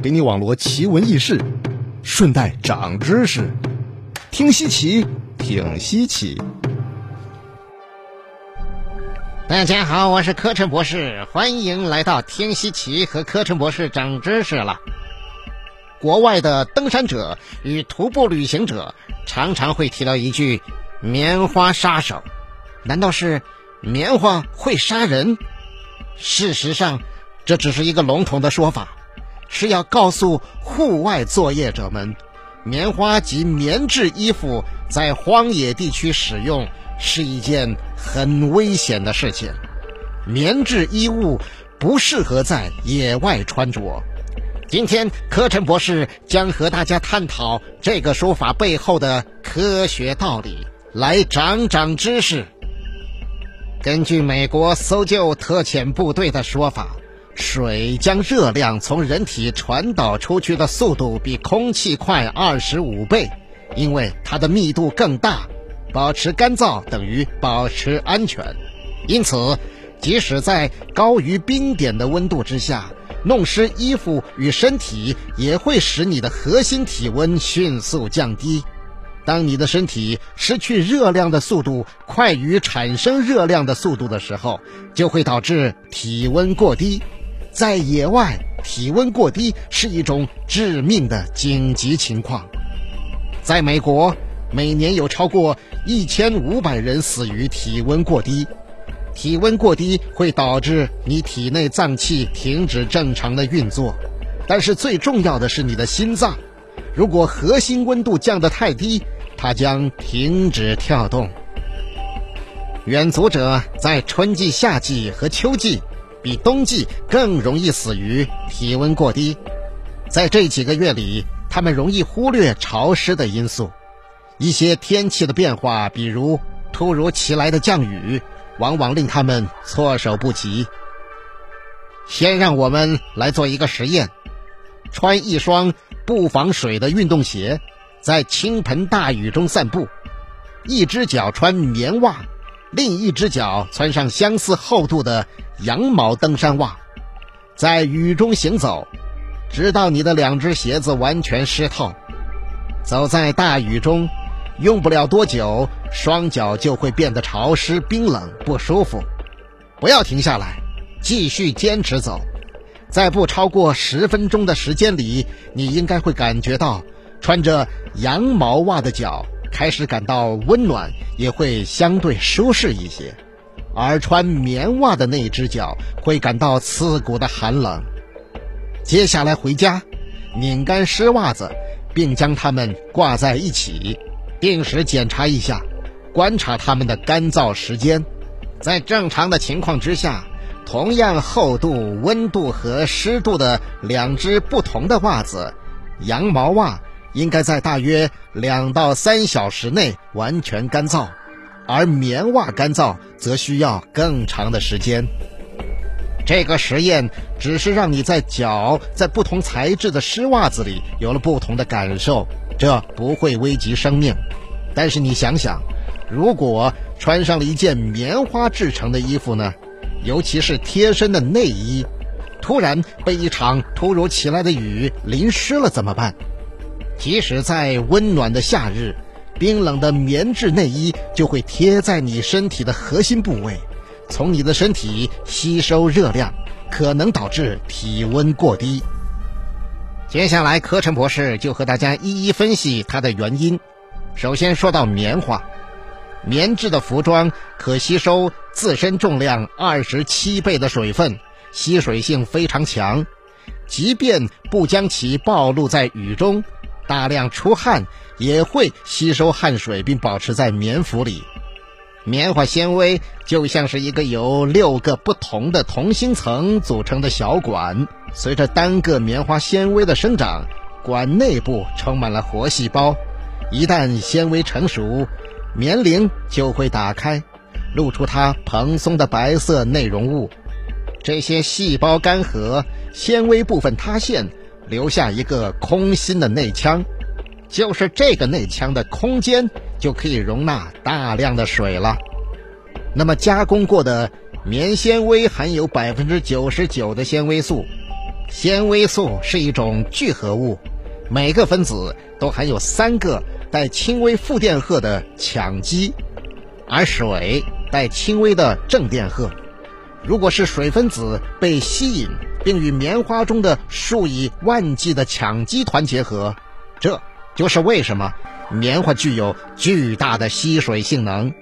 给你网罗奇闻异事，顺带长知识。听稀奇，挺稀奇。大家好，我是柯晨博士，欢迎来到听稀奇和柯晨博士长知识了。国外的登山者与徒步旅行者常常会提到一句“棉花杀手”，难道是棉花会杀人？事实上，这只是一个笼统的说法，是要告诉户外作业者们，棉花及棉质衣服在荒野地区使用是一件很危险的事情。棉质衣物不适合在野外穿着。今天，柯晨博士将和大家探讨这个说法背后的科学道理，来长长知识。根据美国搜救特遣部队的说法，水将热量从人体传导出去的速度比空气快二十五倍，因为它的密度更大。保持干燥等于保持安全，因此，即使在高于冰点的温度之下。弄湿衣服与身体也会使你的核心体温迅速降低。当你的身体失去热量的速度快于产生热量的速度的时候，就会导致体温过低。在野外，体温过低是一种致命的紧急情况。在美国，每年有超过一千五百人死于体温过低。体温过低会导致你体内脏器停止正常的运作，但是最重要的是你的心脏。如果核心温度降得太低，它将停止跳动。远足者在春季、夏季和秋季比冬季更容易死于体温过低。在这几个月里，他们容易忽略潮湿的因素，一些天气的变化，比如突如其来的降雨。往往令他们措手不及。先让我们来做一个实验：穿一双不防水的运动鞋，在倾盆大雨中散步；一只脚穿棉袜，另一只脚穿上相似厚度的羊毛登山袜，在雨中行走，直到你的两只鞋子完全湿透。走在大雨中。用不了多久，双脚就会变得潮湿、冰冷、不舒服。不要停下来，继续坚持走。在不超过十分钟的时间里，你应该会感觉到穿着羊毛袜的脚开始感到温暖，也会相对舒适一些；而穿棉袜的那只脚会感到刺骨的寒冷。接下来回家，拧干湿袜子，并将它们挂在一起。定时检查一下，观察它们的干燥时间。在正常的情况之下，同样厚度、温度和湿度的两只不同的袜子，羊毛袜应该在大约两到三小时内完全干燥，而棉袜干燥则需要更长的时间。这个实验只是让你在脚在不同材质的湿袜子里有了不同的感受。这不会危及生命，但是你想想，如果穿上了一件棉花制成的衣服呢？尤其是贴身的内衣，突然被一场突如其来的雨淋湿了怎么办？即使在温暖的夏日，冰冷的棉质内衣就会贴在你身体的核心部位，从你的身体吸收热量，可能导致体温过低。接下来，柯晨博士就和大家一一分析它的原因。首先说到棉花，棉质的服装可吸收自身重量二十七倍的水分，吸水性非常强。即便不将其暴露在雨中，大量出汗也会吸收汗水，并保持在棉服里。棉花纤维就像是一个由六个不同的同心层组成的小管，随着单个棉花纤维的生长，管内部充满了活细胞。一旦纤维成熟，棉铃就会打开，露出它蓬松的白色内容物。这些细胞干涸，纤维部分塌陷，留下一个空心的内腔。就是这个内腔的空间就可以容纳大量的水了。那么加工过的棉纤维含有百分之九十九的纤维素，纤维素是一种聚合物，每个分子都含有三个带轻微负电荷的羟基，而水带轻微的正电荷。如果是水分子被吸引，并与棉花中的数以万计的羟基团结合，这就是为什么棉花具有巨大的吸水性能。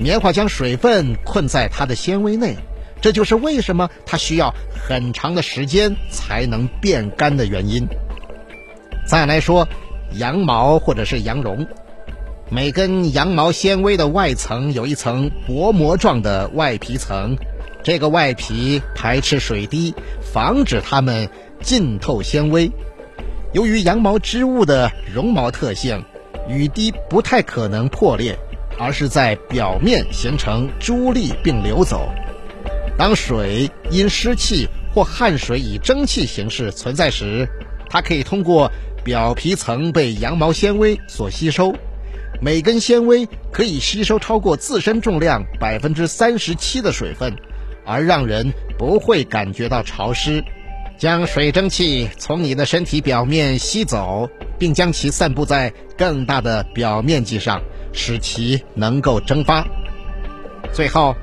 棉花将水分困在它的纤维内，这就是为什么它需要很长的时间才能变干的原因。再来说羊毛或者是羊绒，每根羊毛纤维的外层有一层薄膜状的外皮层。这个外皮排斥水滴，防止它们浸透纤维。由于羊毛织物的绒毛特性，雨滴不太可能破裂，而是在表面形成珠粒并流走。当水因湿气或汗水以蒸汽形式存在时，它可以通过表皮层被羊毛纤维所吸收。每根纤维可以吸收超过自身重量百分之三十七的水分。而让人不会感觉到潮湿，将水蒸气从你的身体表面吸走，并将其散布在更大的表面积上，使其能够蒸发。最后，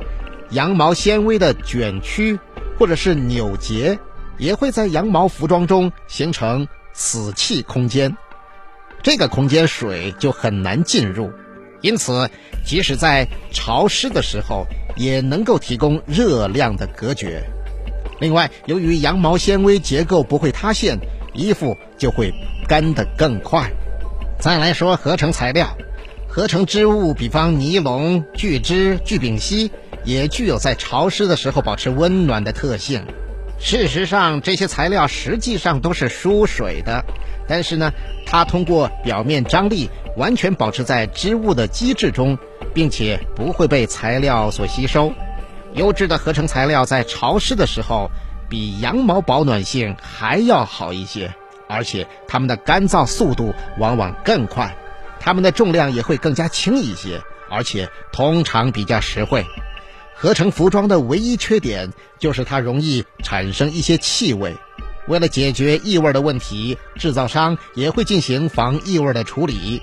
羊毛纤维的卷曲或者是扭结，也会在羊毛服装中形成死气空间，这个空间水就很难进入。因此，即使在潮湿的时候，也能够提供热量的隔绝。另外，由于羊毛纤维结构不会塌陷，衣服就会干得更快。再来说合成材料，合成织物，比方尼龙、聚酯、聚丙烯，也具有在潮湿的时候保持温暖的特性。事实上，这些材料实际上都是疏水的，但是呢，它通过表面张力。完全保持在织物的基质中，并且不会被材料所吸收。优质的合成材料在潮湿的时候，比羊毛保暖性还要好一些，而且它们的干燥速度往往更快，它们的重量也会更加轻一些，而且通常比较实惠。合成服装的唯一缺点就是它容易产生一些气味。为了解决异味的问题，制造商也会进行防异味的处理。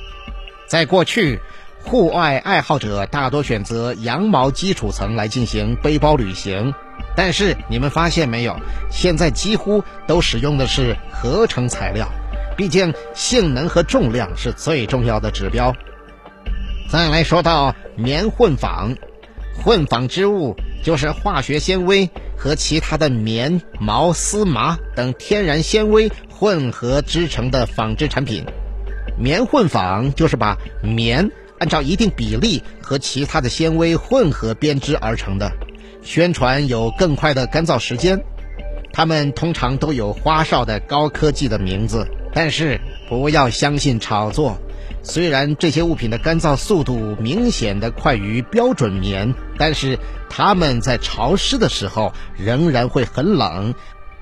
在过去，户外爱好者大多选择羊毛基础层来进行背包旅行，但是你们发现没有？现在几乎都使用的是合成材料，毕竟性能和重量是最重要的指标。再来说到棉混纺，混纺织物就是化学纤维和其他的棉、毛、丝、麻等天然纤维混合织成的纺织产品。棉混纺就是把棉按照一定比例和其他的纤维混合编织而成的，宣传有更快的干燥时间。它们通常都有花哨的高科技的名字，但是不要相信炒作。虽然这些物品的干燥速度明显的快于标准棉，但是它们在潮湿的时候仍然会很冷，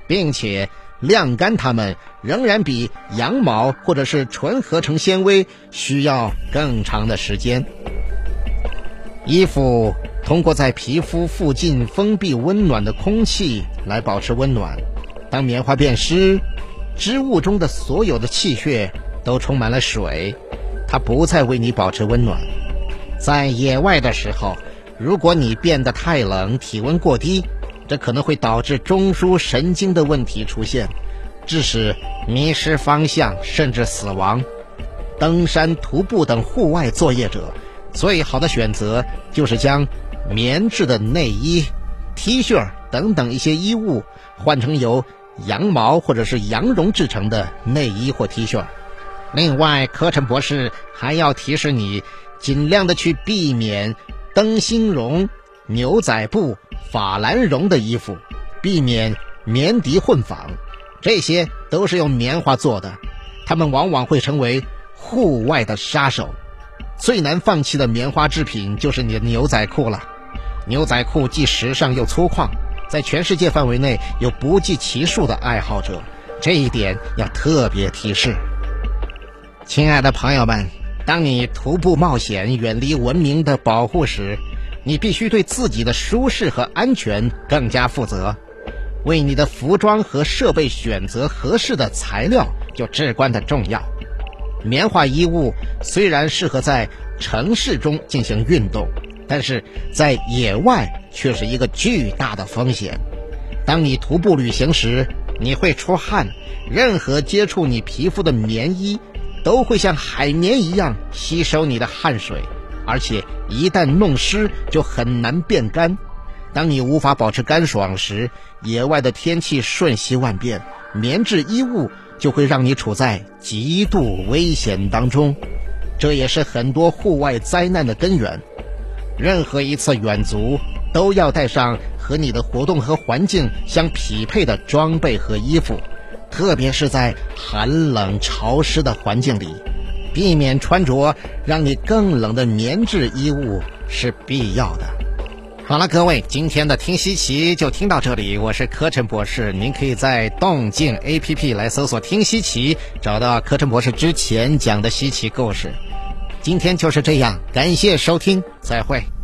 并且。晾干它们仍然比羊毛或者是纯合成纤维需要更长的时间。衣服通过在皮肤附近封闭温暖的空气来保持温暖。当棉花变湿，织物中的所有的气血都充满了水，它不再为你保持温暖。在野外的时候，如果你变得太冷，体温过低。这可能会导致中枢神经的问题出现，致使迷失方向甚至死亡。登山、徒步等户外作业者，最好的选择就是将棉质的内衣、T 恤等等一些衣物换成由羊毛或者是羊绒制成的内衣或 T 恤。另外，柯晨博士还要提示你，尽量的去避免灯芯绒、牛仔布。法兰绒的衣服，避免棉涤混纺，这些都是用棉花做的，它们往往会成为户外的杀手。最难放弃的棉花制品就是你的牛仔裤了。牛仔裤既时尚又粗犷，在全世界范围内有不计其数的爱好者，这一点要特别提示。亲爱的朋友们，当你徒步冒险，远离文明的保护时，你必须对自己的舒适和安全更加负责。为你的服装和设备选择合适的材料就至关的重要。棉花衣物虽然适合在城市中进行运动，但是在野外却是一个巨大的风险。当你徒步旅行时，你会出汗，任何接触你皮肤的棉衣都会像海绵一样吸收你的汗水，而且一旦弄湿就很难变干。当你无法保持干爽时，野外的天气瞬息万变，棉质衣物。就会让你处在极度危险当中，这也是很多户外灾难的根源。任何一次远足都要带上和你的活动和环境相匹配的装备和衣服，特别是在寒冷潮湿的环境里，避免穿着让你更冷的棉质衣物是必要的。好了，各位，今天的听稀奇就听到这里。我是柯晨博士，您可以在动静 APP 来搜索“听稀奇”，找到柯晨博士之前讲的稀奇故事。今天就是这样，感谢收听，再会。